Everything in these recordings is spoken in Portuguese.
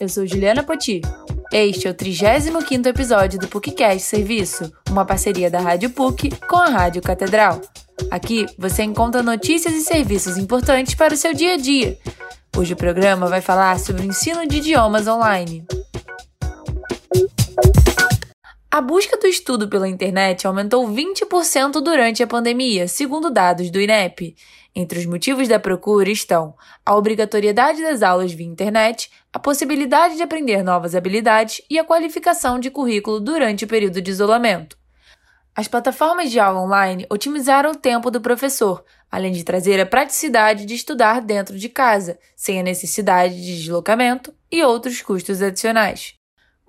eu sou Juliana Poti. Este é o 35º episódio do PUCcast Serviço, uma parceria da Rádio PUC com a Rádio Catedral. Aqui você encontra notícias e serviços importantes para o seu dia a dia. Hoje o programa vai falar sobre o ensino de idiomas online. A busca do estudo pela internet aumentou 20% durante a pandemia, segundo dados do INEP. Entre os motivos da procura estão a obrigatoriedade das aulas via internet, a possibilidade de aprender novas habilidades e a qualificação de currículo durante o período de isolamento. As plataformas de aula online otimizaram o tempo do professor, além de trazer a praticidade de estudar dentro de casa, sem a necessidade de deslocamento e outros custos adicionais.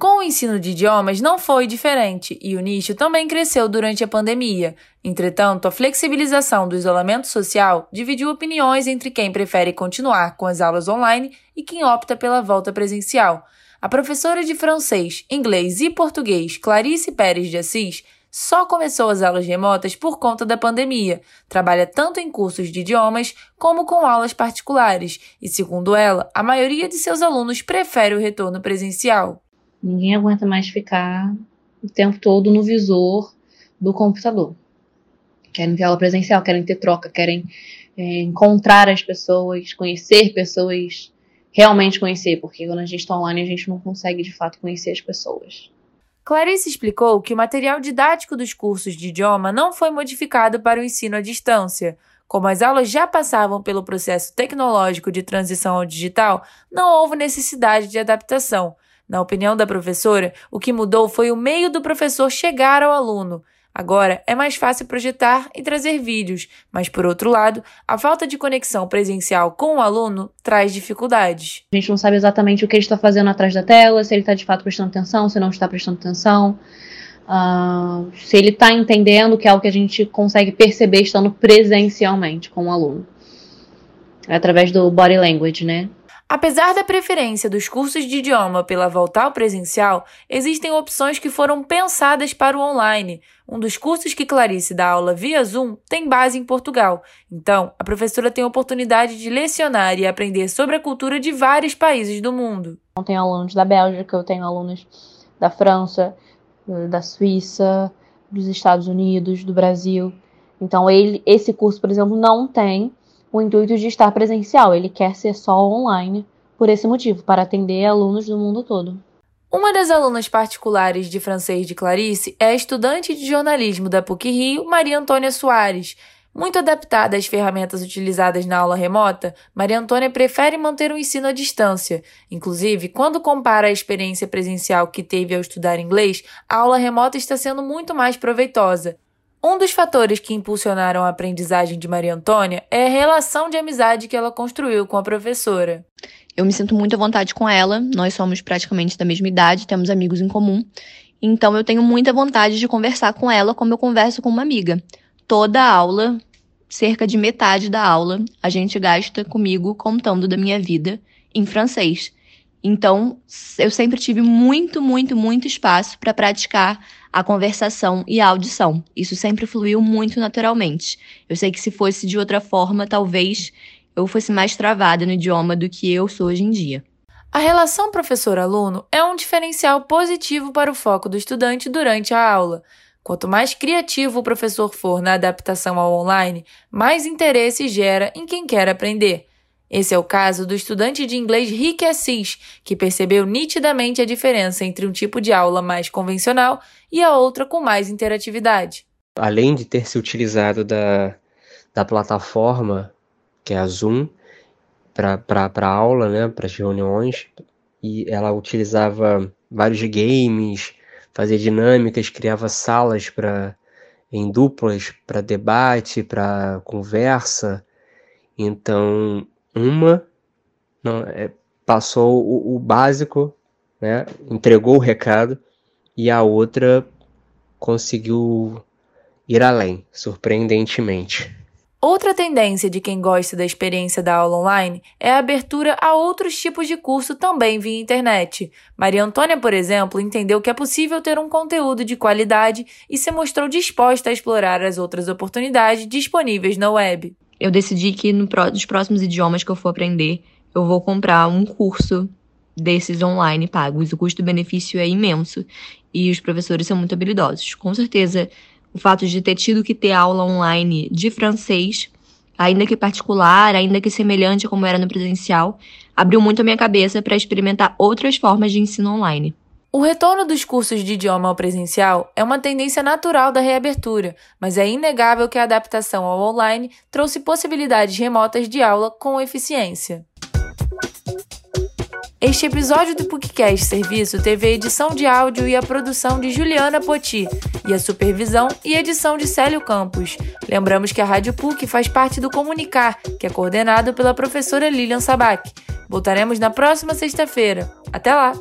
Com o ensino de idiomas não foi diferente e o nicho também cresceu durante a pandemia. Entretanto, a flexibilização do isolamento social dividiu opiniões entre quem prefere continuar com as aulas online e quem opta pela volta presencial. A professora de francês, inglês e português Clarice Pérez de Assis só começou as aulas remotas por conta da pandemia. Trabalha tanto em cursos de idiomas como com aulas particulares e, segundo ela, a maioria de seus alunos prefere o retorno presencial. Ninguém aguenta mais ficar o tempo todo no visor do computador. Querem ter aula presencial, querem ter troca, querem é, encontrar as pessoas, conhecer pessoas, realmente conhecer, porque quando a gente está online a gente não consegue de fato conhecer as pessoas. Clarice explicou que o material didático dos cursos de idioma não foi modificado para o ensino à distância. Como as aulas já passavam pelo processo tecnológico de transição ao digital, não houve necessidade de adaptação. Na opinião da professora, o que mudou foi o meio do professor chegar ao aluno. Agora é mais fácil projetar e trazer vídeos, mas por outro lado, a falta de conexão presencial com o aluno traz dificuldades. A gente não sabe exatamente o que ele está fazendo atrás da tela, se ele está de fato prestando atenção, se não está prestando atenção, uh, se ele está entendendo, que é algo que a gente consegue perceber estando presencialmente com o aluno, através do body language, né? Apesar da preferência dos cursos de idioma pela volta ao presencial, existem opções que foram pensadas para o online. Um dos cursos que Clarice dá aula via Zoom tem base em Portugal. Então, a professora tem a oportunidade de lecionar e aprender sobre a cultura de vários países do mundo. Eu tenho alunos da Bélgica, eu tenho alunos da França, da Suíça, dos Estados Unidos, do Brasil. Então, ele, esse curso, por exemplo, não tem o intuito de estar presencial, ele quer ser só online por esse motivo, para atender alunos do mundo todo. Uma das alunas particulares de francês de Clarice é a estudante de jornalismo da PUC Rio, Maria Antônia Soares. Muito adaptada às ferramentas utilizadas na aula remota, Maria Antônia prefere manter o ensino à distância. Inclusive, quando compara a experiência presencial que teve ao estudar inglês, a aula remota está sendo muito mais proveitosa. Um dos fatores que impulsionaram a aprendizagem de Maria Antônia é a relação de amizade que ela construiu com a professora. Eu me sinto muito à vontade com ela, nós somos praticamente da mesma idade, temos amigos em comum, então eu tenho muita vontade de conversar com ela como eu converso com uma amiga. Toda aula, cerca de metade da aula, a gente gasta comigo contando da minha vida em francês. Então, eu sempre tive muito, muito, muito espaço para praticar a conversação e a audição. Isso sempre fluiu muito naturalmente. Eu sei que se fosse de outra forma, talvez eu fosse mais travada no idioma do que eu sou hoje em dia. A relação professor-aluno é um diferencial positivo para o foco do estudante durante a aula. Quanto mais criativo o professor for na adaptação ao online, mais interesse gera em quem quer aprender. Esse é o caso do estudante de inglês Rick Assis, que percebeu nitidamente a diferença entre um tipo de aula mais convencional e a outra com mais interatividade. Além de ter se utilizado da, da plataforma, que é a Zoom, para aula, né, para as reuniões, e ela utilizava vários games, fazia dinâmicas, criava salas para em duplas para debate, para conversa. Então, uma não, é, passou o, o básico, né, entregou o recado, e a outra conseguiu ir além, surpreendentemente. Outra tendência de quem gosta da experiência da aula online é a abertura a outros tipos de curso também via internet. Maria Antônia, por exemplo, entendeu que é possível ter um conteúdo de qualidade e se mostrou disposta a explorar as outras oportunidades disponíveis na web eu decidi que no, nos próximos idiomas que eu for aprender, eu vou comprar um curso desses online pagos. O custo-benefício é imenso e os professores são muito habilidosos. Com certeza, o fato de ter tido que ter aula online de francês, ainda que particular, ainda que semelhante como era no presencial, abriu muito a minha cabeça para experimentar outras formas de ensino online. O retorno dos cursos de idioma ao presencial é uma tendência natural da reabertura, mas é inegável que a adaptação ao online trouxe possibilidades remotas de aula com eficiência. Este episódio do PUCcast Serviço teve a edição de áudio e a produção de Juliana Poti e a supervisão e edição de Célio Campos. Lembramos que a Rádio PUC faz parte do Comunicar, que é coordenado pela professora Lilian Sabac. Voltaremos na próxima sexta-feira. Até lá!